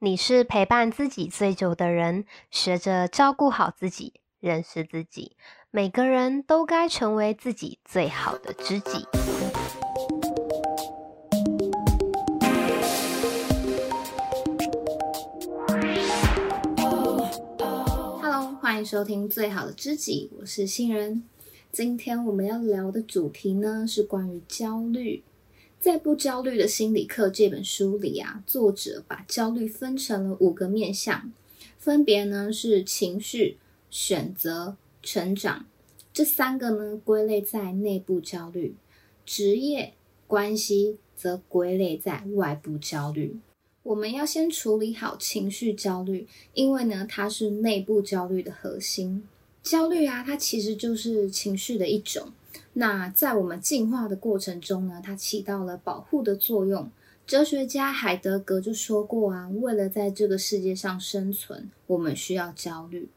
你是陪伴自己最久的人，学着照顾好自己，认识自己。每个人都该成为自己最好的知己。Hello，欢迎收听《最好的知己》，我是新人。今天我们要聊的主题呢，是关于焦虑。在《不焦虑的心理课》这本书里啊，作者把焦虑分成了五个面向，分别呢是情绪、选择、成长。这三个呢归类在内部焦虑，职业、关系则归类在外部焦虑。我们要先处理好情绪焦虑，因为呢它是内部焦虑的核心。焦虑啊，它其实就是情绪的一种。那在我们进化的过程中呢，它起到了保护的作用。哲学家海德格就说过啊，为了在这个世界上生存，我们需要焦虑。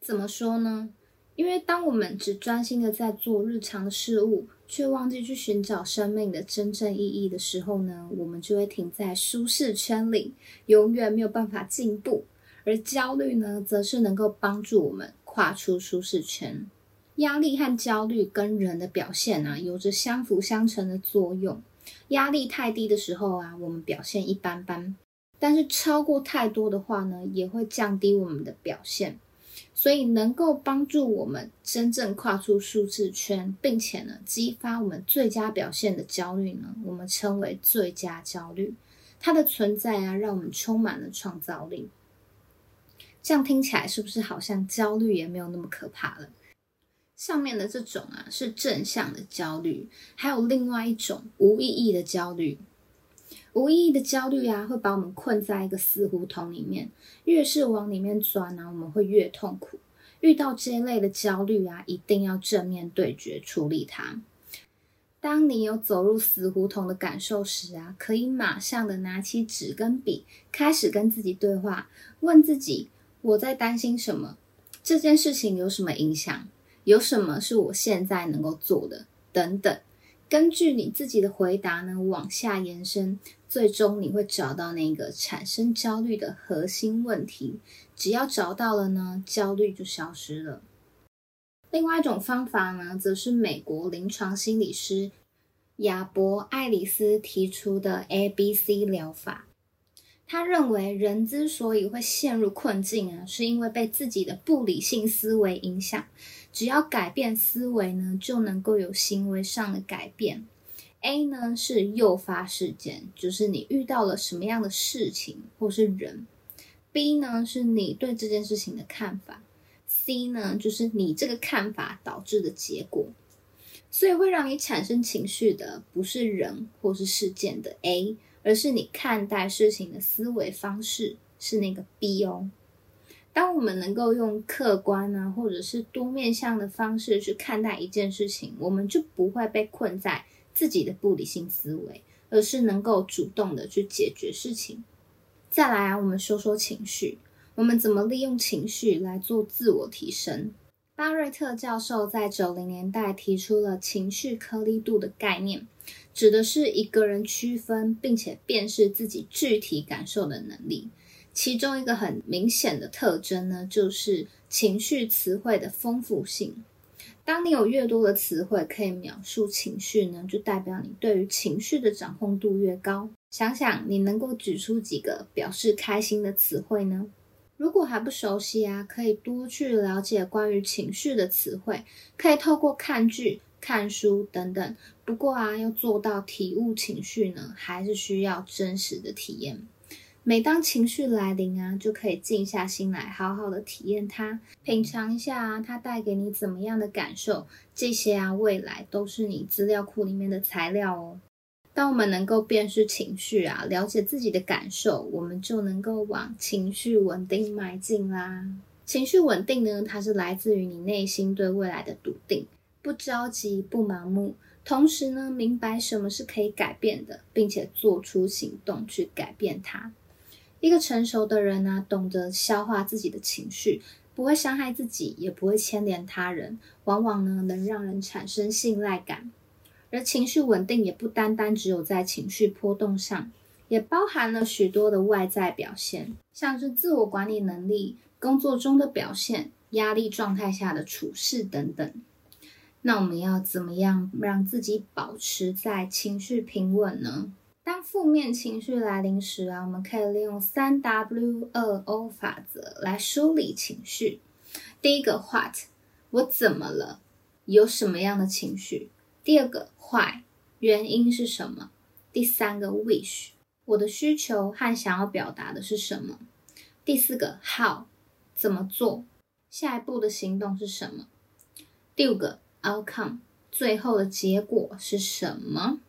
怎么说呢？因为当我们只专心的在做日常的事物，却忘记去寻找生命的真正意义的时候呢，我们就会停在舒适圈里，永远没有办法进步。而焦虑呢，则是能够帮助我们跨出舒适圈。压力和焦虑跟人的表现啊，有着相辅相成的作用。压力太低的时候啊，我们表现一般般；但是超过太多的话呢，也会降低我们的表现。所以，能够帮助我们真正跨出舒适圈，并且呢，激发我们最佳表现的焦虑呢，我们称为最佳焦虑。它的存在啊，让我们充满了创造力。这样听起来是不是好像焦虑也没有那么可怕了？上面的这种啊是正向的焦虑，还有另外一种无意义的焦虑。无意义的焦虑啊，会把我们困在一个死胡同里面，越是往里面钻呢，我们会越痛苦。遇到这一类的焦虑啊，一定要正面对决处理它。当你有走入死胡同的感受时啊，可以马上的拿起纸跟笔，开始跟自己对话，问自己：我在担心什么？这件事情有什么影响？有什么是我现在能够做的？等等，根据你自己的回答呢，往下延伸，最终你会找到那个产生焦虑的核心问题。只要找到了呢，焦虑就消失了。另外一种方法呢，则是美国临床心理师亚伯·爱丽丝提出的 ABC 疗法。他认为，人之所以会陷入困境啊，是因为被自己的不理性思维影响。只要改变思维呢，就能够有行为上的改变。A 呢是诱发事件，就是你遇到了什么样的事情或是人；B 呢是你对这件事情的看法；C 呢就是你这个看法导致的结果。所以会让你产生情绪的，不是人或是事件的 A。而是你看待事情的思维方式是那个 B 哦。当我们能够用客观啊，或者是多面向的方式去看待一件事情，我们就不会被困在自己的不理性思维，而是能够主动的去解决事情。再来啊，我们说说情绪，我们怎么利用情绪来做自我提升？巴瑞特教授在九零年代提出了情绪颗粒度的概念。指的是一个人区分并且辨识自己具体感受的能力。其中一个很明显的特征呢，就是情绪词汇的丰富性。当你有越多的词汇可以描述情绪呢，就代表你对于情绪的掌控度越高。想想你能够举出几个表示开心的词汇呢？如果还不熟悉啊，可以多去了解关于情绪的词汇，可以透过看剧。看书等等，不过啊，要做到体悟情绪呢，还是需要真实的体验。每当情绪来临啊，就可以静下心来，好好的体验它，品尝一下啊，它带给你怎么样的感受。这些啊，未来都是你资料库里面的材料哦。当我们能够辨识情绪啊，了解自己的感受，我们就能够往情绪稳定迈进啦。情绪稳定呢，它是来自于你内心对未来的笃定。不着急，不盲目，同时呢，明白什么是可以改变的，并且做出行动去改变它。一个成熟的人呢，懂得消化自己的情绪，不会伤害自己，也不会牵连他人，往往呢，能让人产生信赖感。而情绪稳定也不单单只有在情绪波动上，也包含了许多的外在表现，像是自我管理能力、工作中的表现、压力状态下的处事等等。那我们要怎么样让自己保持在情绪平稳呢？当负面情绪来临时啊，我们可以利用三 W 二 O 法则来梳理情绪。第一个 What，我怎么了？有什么样的情绪？第二个坏原因是什么？第三个 Wish，我的需求和想要表达的是什么？第四个 How，怎么做？下一步的行动是什么？第五个 Outcome，最后的结果是什么？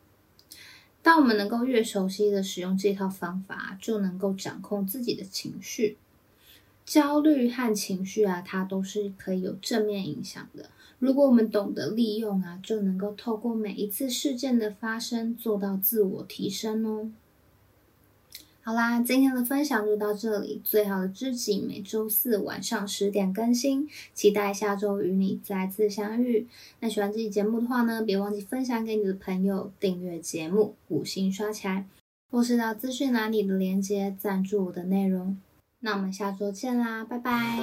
当我们能够越熟悉的使用这套方法，就能够掌控自己的情绪。焦虑和情绪啊，它都是可以有正面影响的。如果我们懂得利用啊，就能够透过每一次事件的发生，做到自我提升哦。好啦，今天的分享就到这里。最好的知己每周四晚上十点更新，期待下周与你再次相遇。那喜欢这期节目的话呢，别忘记分享给你的朋友，订阅节目，五星刷起来，或是到资讯栏里的链接赞助我的内容。那我们下周见啦，拜拜。